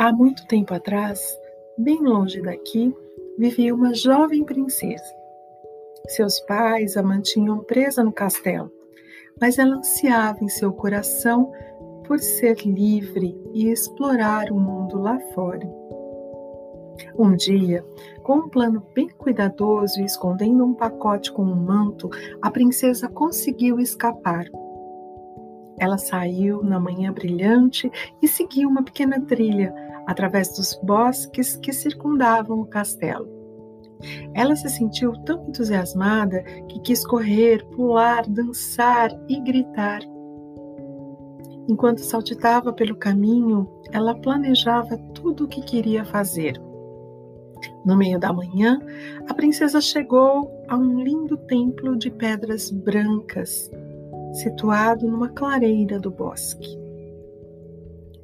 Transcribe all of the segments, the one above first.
Há muito tempo atrás, bem longe daqui, vivia uma jovem princesa. Seus pais a mantinham presa no castelo, mas ela ansiava em seu coração por ser livre e explorar o mundo lá fora. Um dia, com um plano bem cuidadoso e escondendo um pacote com um manto, a princesa conseguiu escapar. Ela saiu na manhã brilhante e seguiu uma pequena trilha através dos bosques que circundavam o castelo. Ela se sentiu tão entusiasmada que quis correr, pular, dançar e gritar. Enquanto saltitava pelo caminho, ela planejava tudo o que queria fazer. No meio da manhã, a princesa chegou a um lindo templo de pedras brancas, situado numa clareira do bosque.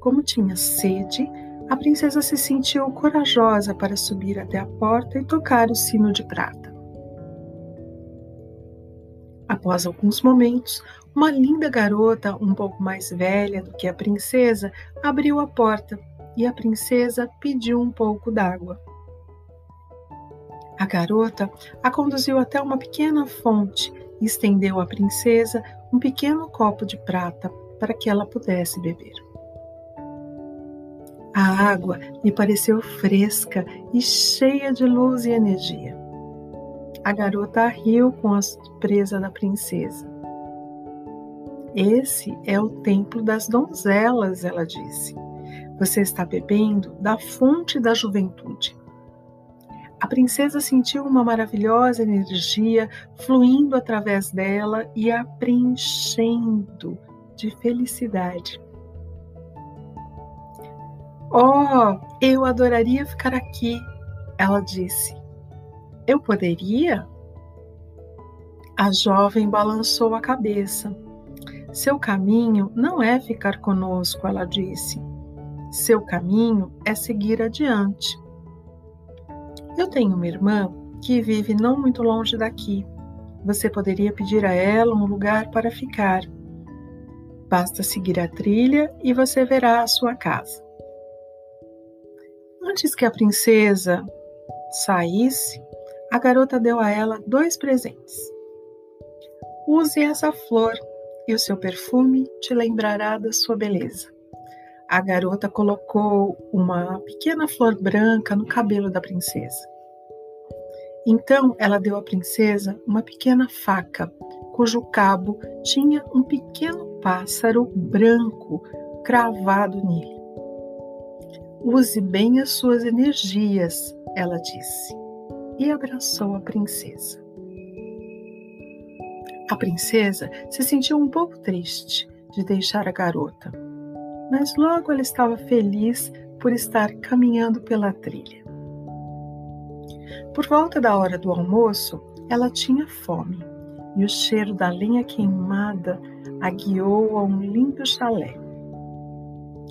Como tinha sede, a princesa se sentiu corajosa para subir até a porta e tocar o sino de prata. Após alguns momentos, uma linda garota, um pouco mais velha do que a princesa, abriu a porta e a princesa pediu um pouco d'água. A garota a conduziu até uma pequena fonte e estendeu à princesa um pequeno copo de prata para que ela pudesse beber. A água lhe pareceu fresca e cheia de luz e energia. A garota riu com a surpresa da princesa. Esse é o templo das donzelas, ela disse. Você está bebendo da fonte da juventude. A princesa sentiu uma maravilhosa energia fluindo através dela e a preenchendo de felicidade. Oh, eu adoraria ficar aqui, ela disse. Eu poderia? A jovem balançou a cabeça. Seu caminho não é ficar conosco, ela disse. Seu caminho é seguir adiante. Eu tenho uma irmã que vive não muito longe daqui. Você poderia pedir a ela um lugar para ficar. Basta seguir a trilha e você verá a sua casa. Antes que a princesa saísse, a garota deu a ela dois presentes. Use essa flor e o seu perfume te lembrará da sua beleza. A garota colocou uma pequena flor branca no cabelo da princesa. Então ela deu à princesa uma pequena faca, cujo cabo tinha um pequeno pássaro branco cravado nele. Use bem as suas energias, ela disse, e abraçou a princesa. A princesa se sentiu um pouco triste de deixar a garota, mas logo ela estava feliz por estar caminhando pela trilha. Por volta da hora do almoço, ela tinha fome e o cheiro da lenha queimada a guiou a um lindo chalé.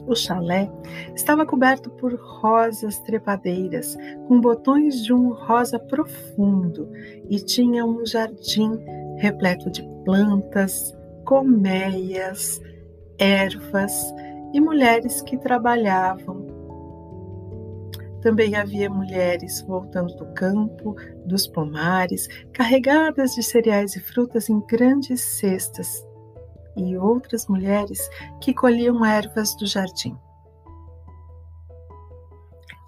O chalé estava coberto por rosas trepadeiras, com botões de um rosa profundo, e tinha um jardim repleto de plantas, colmeias, ervas e mulheres que trabalhavam. Também havia mulheres voltando do campo, dos pomares, carregadas de cereais e frutas em grandes cestas, e outras mulheres que colhiam ervas do jardim.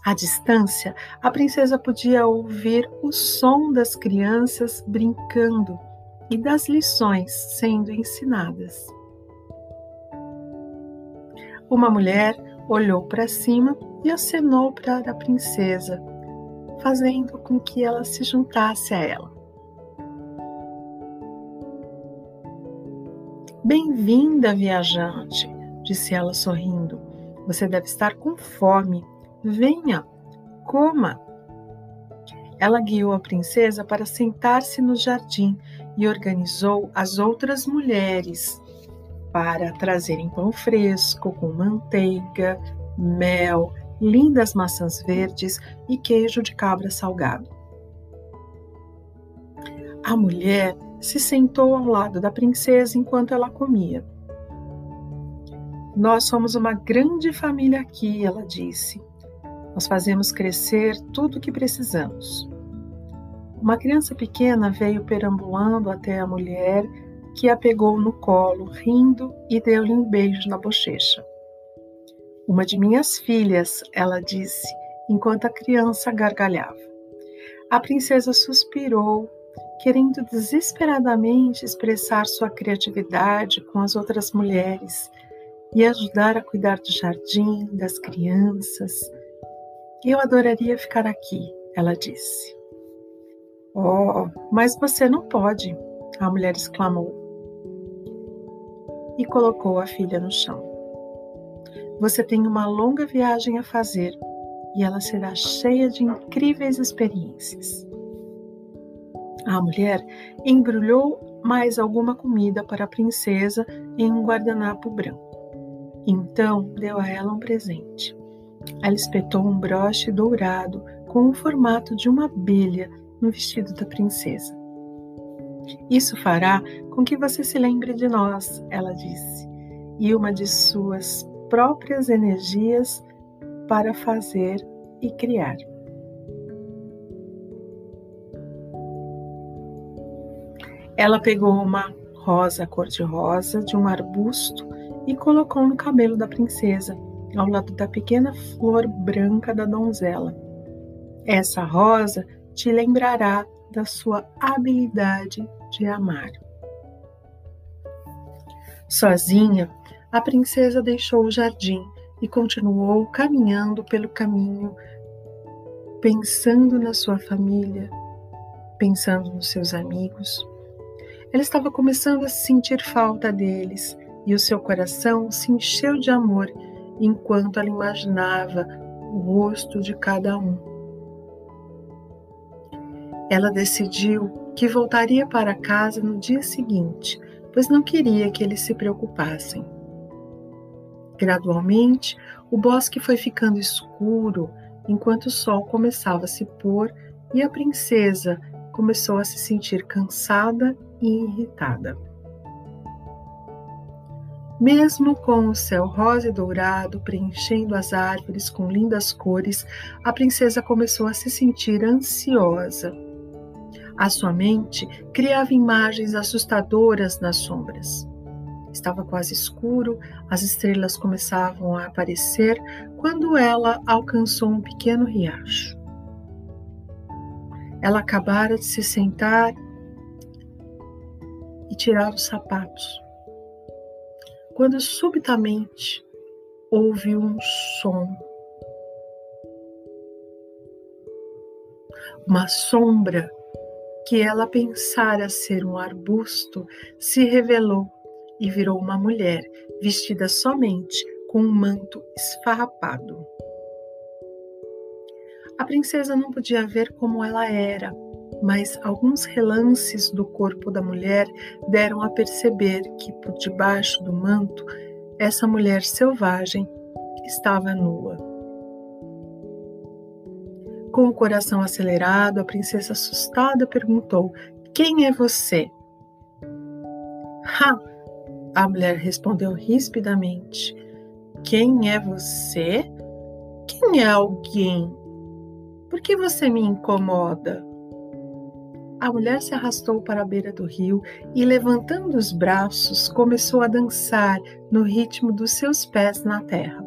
À distância, a princesa podia ouvir o som das crianças brincando e das lições sendo ensinadas. Uma mulher olhou para cima e acenou para a princesa, fazendo com que ela se juntasse a ela. Bem-vinda, viajante, disse ela sorrindo. Você deve estar com fome. Venha, coma. Ela guiou a princesa para sentar-se no jardim e organizou as outras mulheres para trazerem pão fresco com manteiga, mel, lindas maçãs verdes e queijo de cabra salgado. A mulher se sentou ao lado da princesa enquanto ela comia. Nós somos uma grande família aqui, ela disse. Nós fazemos crescer tudo o que precisamos. Uma criança pequena veio perambulando até a mulher, que a pegou no colo, rindo, e deu-lhe um beijo na bochecha. Uma de minhas filhas, ela disse, enquanto a criança gargalhava. A princesa suspirou, querendo desesperadamente expressar sua criatividade com as outras mulheres e ajudar a cuidar do jardim, das crianças. Eu adoraria ficar aqui, ela disse. Oh, mas você não pode, a mulher exclamou. E colocou a filha no chão. Você tem uma longa viagem a fazer e ela será cheia de incríveis experiências. A mulher embrulhou mais alguma comida para a princesa em um guardanapo branco. Então deu a ela um presente. Ela espetou um broche dourado com o formato de uma abelha no vestido da princesa. Isso fará com que você se lembre de nós, ela disse, e uma de suas próprias energias para fazer e criar. Ela pegou uma rosa cor-de-rosa de um arbusto e colocou no cabelo da princesa, ao lado da pequena flor branca da donzela. Essa rosa te lembrará da sua habilidade de amar. Sozinha, a princesa deixou o jardim e continuou caminhando pelo caminho, pensando na sua família, pensando nos seus amigos. Ela estava começando a sentir falta deles e o seu coração se encheu de amor enquanto ela imaginava o rosto de cada um. Ela decidiu que voltaria para casa no dia seguinte, pois não queria que eles se preocupassem. Gradualmente, o bosque foi ficando escuro enquanto o sol começava a se pôr e a princesa começou a se sentir cansada irritada. Mesmo com o céu rosa e dourado preenchendo as árvores com lindas cores, a princesa começou a se sentir ansiosa. A sua mente criava imagens assustadoras nas sombras. Estava quase escuro, as estrelas começavam a aparecer quando ela alcançou um pequeno riacho. Ela acabara de se sentar e tirar os sapatos quando subitamente houve um som. Uma sombra que ela pensara ser um arbusto se revelou e virou uma mulher vestida somente com um manto esfarrapado. A princesa não podia ver como ela era, mas alguns relances do corpo da mulher deram a perceber que, por debaixo do manto, essa mulher selvagem estava nua. Com o coração acelerado, a princesa assustada perguntou: Quem é você? Ha! A mulher respondeu rispidamente: Quem é você? Quem é alguém? Por que você me incomoda? A mulher se arrastou para a beira do rio e, levantando os braços, começou a dançar no ritmo dos seus pés na terra.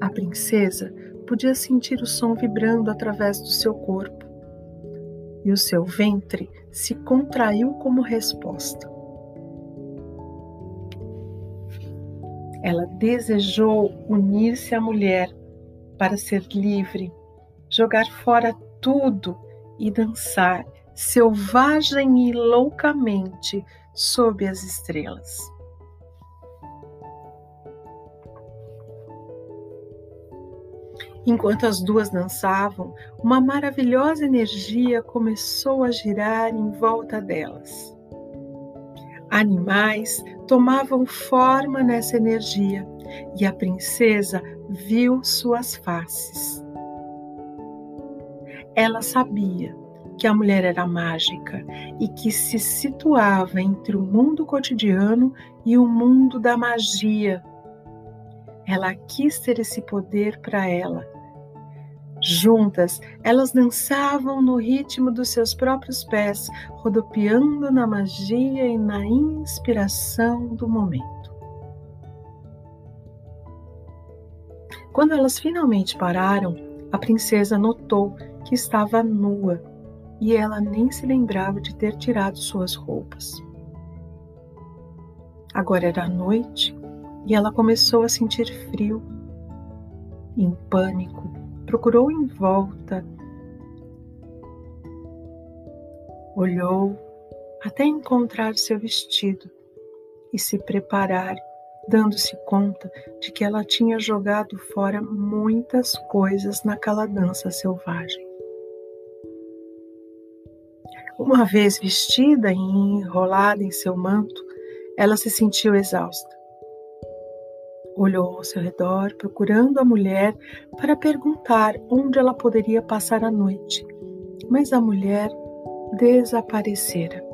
A princesa podia sentir o som vibrando através do seu corpo e o seu ventre se contraiu como resposta. Ela desejou unir-se à mulher para ser livre, jogar fora tudo e dançar selvagem e loucamente sob as estrelas. Enquanto as duas dançavam, uma maravilhosa energia começou a girar em volta delas. Animais tomavam forma nessa energia e a princesa viu suas faces. Ela sabia que a mulher era mágica e que se situava entre o mundo cotidiano e o mundo da magia. Ela quis ter esse poder para ela. Juntas, elas dançavam no ritmo dos seus próprios pés, rodopiando na magia e na inspiração do momento. Quando elas finalmente pararam, a princesa notou que estava nua e ela nem se lembrava de ter tirado suas roupas. Agora era noite e ela começou a sentir frio. Em pânico, procurou em volta, olhou até encontrar seu vestido e se preparar, dando-se conta de que ela tinha jogado fora muitas coisas naquela dança selvagem. Uma vez vestida e enrolada em seu manto, ela se sentiu exausta. Olhou ao seu redor, procurando a mulher para perguntar onde ela poderia passar a noite, mas a mulher desaparecera.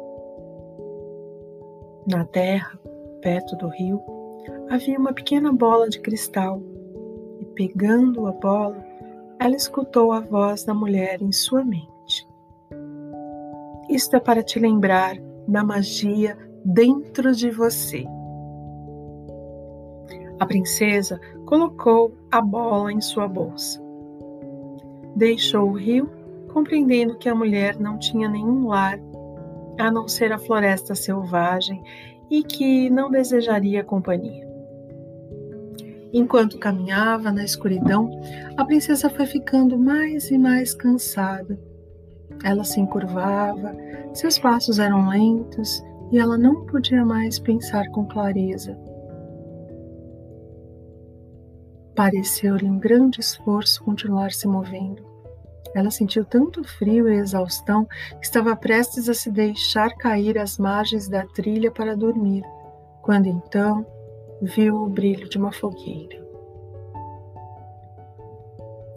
Na terra, perto do rio, havia uma pequena bola de cristal e, pegando a bola, ela escutou a voz da mulher em sua mente. Isto é para te lembrar da magia dentro de você. A princesa colocou a bola em sua bolsa. Deixou o rio, compreendendo que a mulher não tinha nenhum lar a não ser a floresta selvagem e que não desejaria companhia. Enquanto caminhava na escuridão, a princesa foi ficando mais e mais cansada ela se encurvava, seus passos eram lentos e ela não podia mais pensar com clareza. Pareceu-lhe um grande esforço continuar se movendo. Ela sentiu tanto frio e exaustão que estava prestes a se deixar cair às margens da trilha para dormir, quando então viu o brilho de uma fogueira.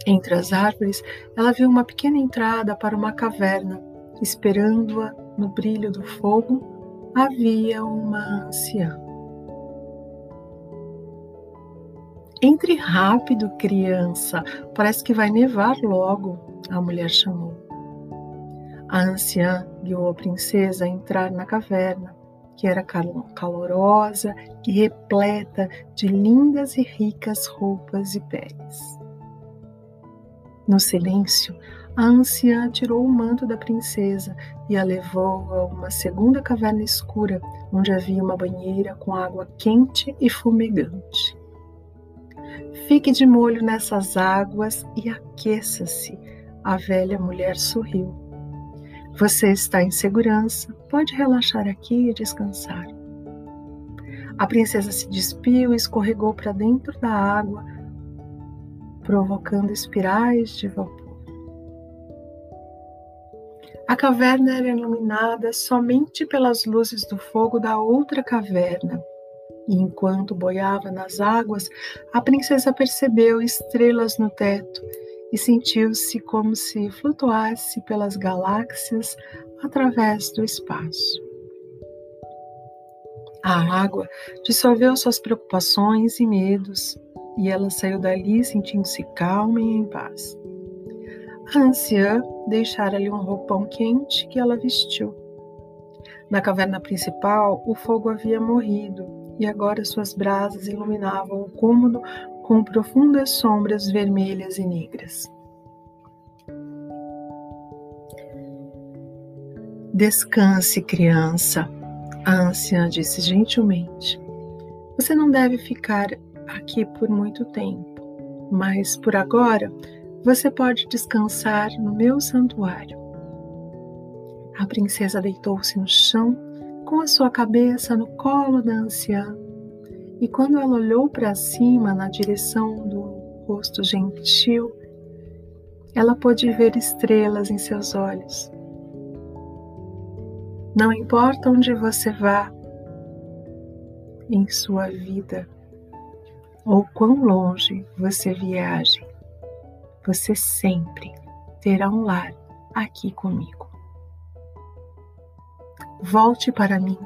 Entre as árvores, ela viu uma pequena entrada para uma caverna. Esperando-a no brilho do fogo, havia uma anciã. Entre rápido, criança, parece que vai nevar logo, a mulher chamou. A anciã guiou a princesa a entrar na caverna, que era calorosa e repleta de lindas e ricas roupas e peles. No silêncio, a anciã tirou o manto da princesa e a levou a uma segunda caverna escura, onde havia uma banheira com água quente e fumegante. Fique de molho nessas águas e aqueça-se, a velha mulher sorriu. Você está em segurança, pode relaxar aqui e descansar. A princesa se despiu e escorregou para dentro da água, provocando espirais de vapor. A caverna era iluminada somente pelas luzes do fogo da outra caverna. E enquanto boiava nas águas, a princesa percebeu estrelas no teto e sentiu-se como se flutuasse pelas galáxias através do espaço. A água dissolveu suas preocupações e medos, e ela saiu dali sentindo-se calma e em paz. A anciã deixara-lhe um roupão quente que ela vestiu. Na caverna principal, o fogo havia morrido e agora suas brasas iluminavam o cômodo com profundas sombras vermelhas e negras. Descanse, criança, a anciã disse gentilmente. Você não deve ficar aqui por muito tempo, mas por agora você pode descansar no meu santuário. A princesa deitou-se no chão, com a sua cabeça no colo da anciã, e quando ela olhou para cima na direção do rosto gentil, ela pôde ver estrelas em seus olhos. Não importa onde você vá em sua vida, ou quão longe você viaje, você sempre terá um lar aqui comigo. Volte para mim,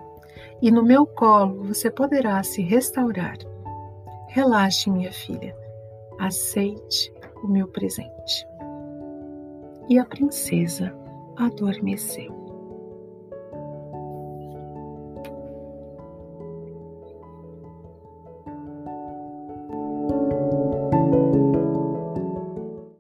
e no meu colo você poderá se restaurar. Relaxe, minha filha, aceite o meu presente. E a princesa adormeceu.